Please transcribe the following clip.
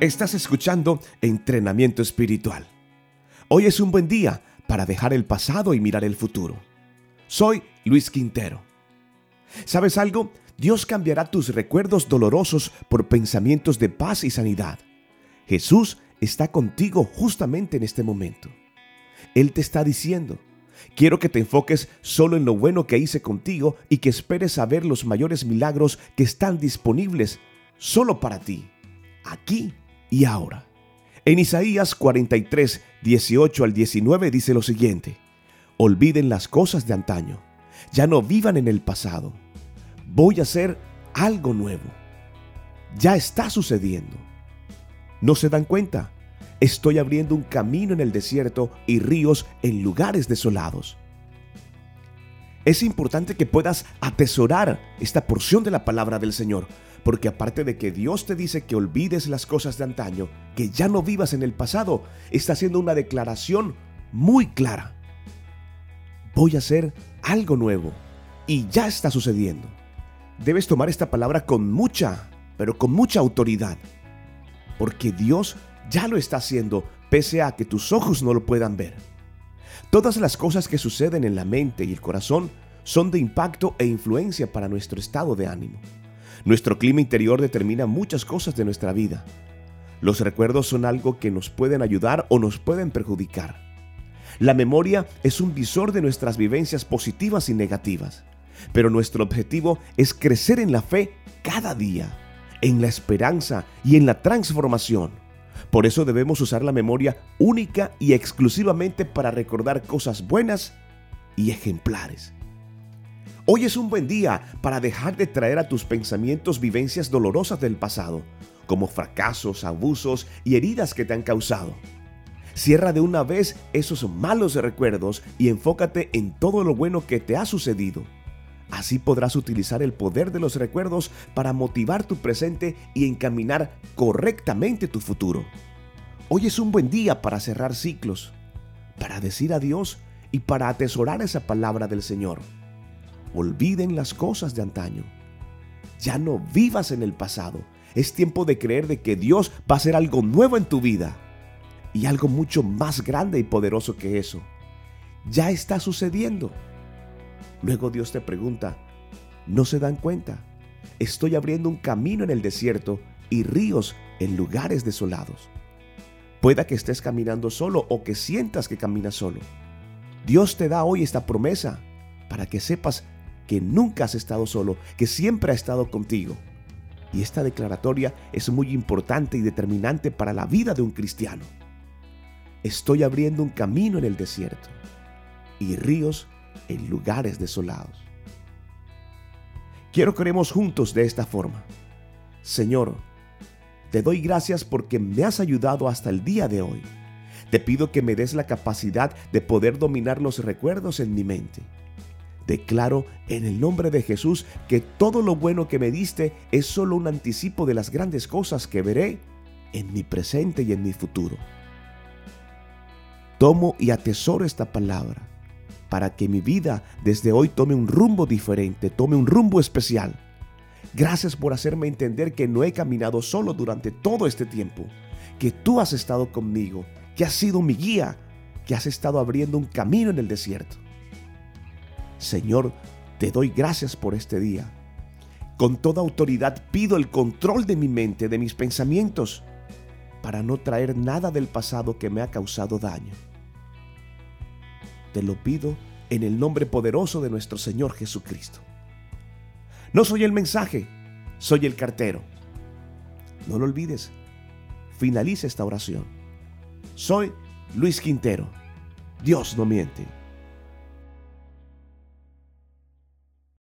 Estás escuchando Entrenamiento Espiritual. Hoy es un buen día para dejar el pasado y mirar el futuro. Soy Luis Quintero. ¿Sabes algo? Dios cambiará tus recuerdos dolorosos por pensamientos de paz y sanidad. Jesús está contigo justamente en este momento. Él te está diciendo, quiero que te enfoques solo en lo bueno que hice contigo y que esperes a ver los mayores milagros que están disponibles solo para ti, aquí y ahora. En Isaías 43, 18 al 19 dice lo siguiente, olviden las cosas de antaño, ya no vivan en el pasado, voy a hacer algo nuevo, ya está sucediendo. ¿No se dan cuenta? Estoy abriendo un camino en el desierto y ríos en lugares desolados. Es importante que puedas atesorar esta porción de la palabra del Señor, porque aparte de que Dios te dice que olvides las cosas de antaño, que ya no vivas en el pasado, está haciendo una declaración muy clara. Voy a hacer algo nuevo y ya está sucediendo. Debes tomar esta palabra con mucha, pero con mucha autoridad, porque Dios ya lo está haciendo pese a que tus ojos no lo puedan ver. Todas las cosas que suceden en la mente y el corazón son de impacto e influencia para nuestro estado de ánimo. Nuestro clima interior determina muchas cosas de nuestra vida. Los recuerdos son algo que nos pueden ayudar o nos pueden perjudicar. La memoria es un visor de nuestras vivencias positivas y negativas, pero nuestro objetivo es crecer en la fe cada día, en la esperanza y en la transformación. Por eso debemos usar la memoria única y exclusivamente para recordar cosas buenas y ejemplares. Hoy es un buen día para dejar de traer a tus pensamientos vivencias dolorosas del pasado, como fracasos, abusos y heridas que te han causado. Cierra de una vez esos malos recuerdos y enfócate en todo lo bueno que te ha sucedido. Así podrás utilizar el poder de los recuerdos para motivar tu presente y encaminar correctamente tu futuro. Hoy es un buen día para cerrar ciclos, para decir adiós y para atesorar esa palabra del Señor. Olviden las cosas de antaño. Ya no vivas en el pasado. Es tiempo de creer de que Dios va a hacer algo nuevo en tu vida. Y algo mucho más grande y poderoso que eso. Ya está sucediendo. Luego Dios te pregunta, ¿no se dan cuenta? Estoy abriendo un camino en el desierto y ríos en lugares desolados. Pueda que estés caminando solo o que sientas que caminas solo. Dios te da hoy esta promesa para que sepas que nunca has estado solo, que siempre ha estado contigo. Y esta declaratoria es muy importante y determinante para la vida de un cristiano. Estoy abriendo un camino en el desierto y ríos en lugares desolados. Quiero que oremos juntos de esta forma. Señor, te doy gracias porque me has ayudado hasta el día de hoy. Te pido que me des la capacidad de poder dominar los recuerdos en mi mente Declaro en el nombre de Jesús que todo lo bueno que me diste es solo un anticipo de las grandes cosas que veré en mi presente y en mi futuro. Tomo y atesoro esta palabra para que mi vida desde hoy tome un rumbo diferente, tome un rumbo especial. Gracias por hacerme entender que no he caminado solo durante todo este tiempo, que tú has estado conmigo, que has sido mi guía, que has estado abriendo un camino en el desierto. Señor, te doy gracias por este día. Con toda autoridad pido el control de mi mente, de mis pensamientos, para no traer nada del pasado que me ha causado daño. Te lo pido en el nombre poderoso de nuestro Señor Jesucristo. No soy el mensaje, soy el cartero. No lo olvides. Finaliza esta oración. Soy Luis Quintero. Dios no miente.